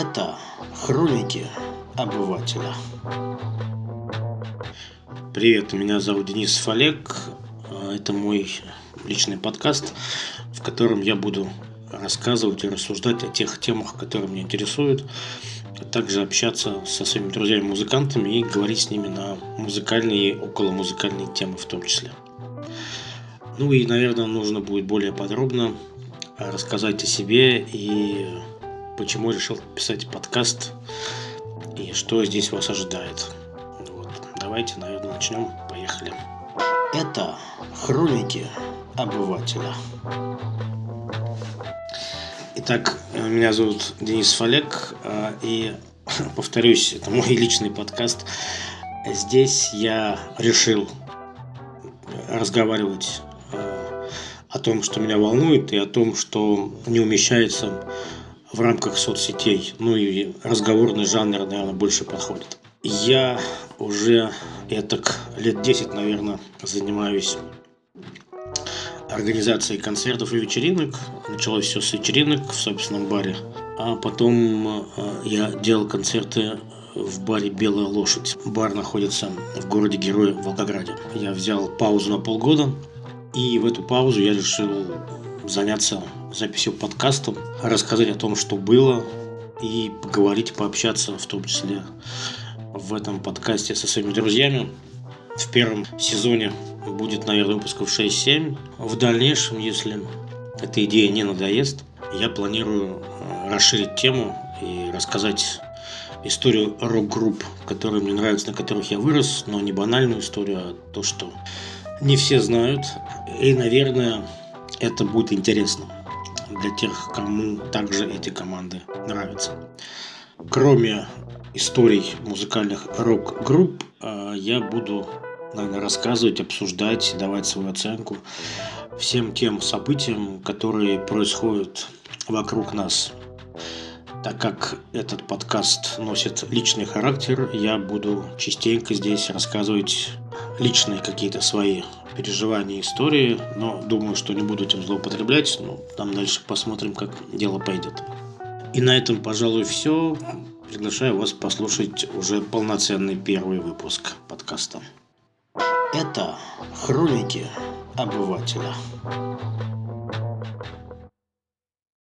Это хроники обывателя. Привет, меня зовут Денис Олег. Это мой личный подкаст, в котором я буду рассказывать и рассуждать о тех темах, которые меня интересуют, а также общаться со своими друзьями-музыкантами и говорить с ними на музыкальные и околомузыкальные темы в том числе. Ну и, наверное, нужно будет более подробно рассказать о себе и почему решил писать подкаст и что здесь вас ожидает. Вот. Давайте, наверное, начнем. Поехали. Это хроники обывателя. Итак, меня зовут Денис Фалек, а, и, повторюсь, это мой личный подкаст. Здесь я решил разговаривать а, о том, что меня волнует, и о том, что не умещается в рамках соцсетей. Ну и разговорный жанр, наверное, больше подходит. Я уже этак лет 10, наверное, занимаюсь организацией концертов и вечеринок. Началось все с вечеринок в собственном баре. А потом э, я делал концерты в баре «Белая лошадь». Бар находится в городе Герой Волгограде. Я взял паузу на полгода, и в эту паузу я решил заняться записью подкаста, рассказать о том, что было, и поговорить, пообщаться, в том числе в этом подкасте со своими друзьями. В первом сезоне будет, наверное, выпусков 6-7. В дальнейшем, если эта идея не надоест, я планирую э, расширить тему и рассказать историю рок-групп, которые мне нравятся, на которых я вырос, но не банальную историю, а то, что не все знают. И, наверное, это будет интересно для тех, кому также эти команды нравятся. Кроме историй музыкальных рок-групп, э, я буду наверное, рассказывать, обсуждать, давать свою оценку всем тем событиям, которые происходят вокруг нас. Так как этот подкаст носит личный характер, я буду частенько здесь рассказывать личные какие-то свои переживания, истории, но думаю, что не буду этим злоупотреблять, но там дальше посмотрим, как дело пойдет. И на этом, пожалуй, все. Приглашаю вас послушать уже полноценный первый выпуск подкаста. Это хроники обывателя.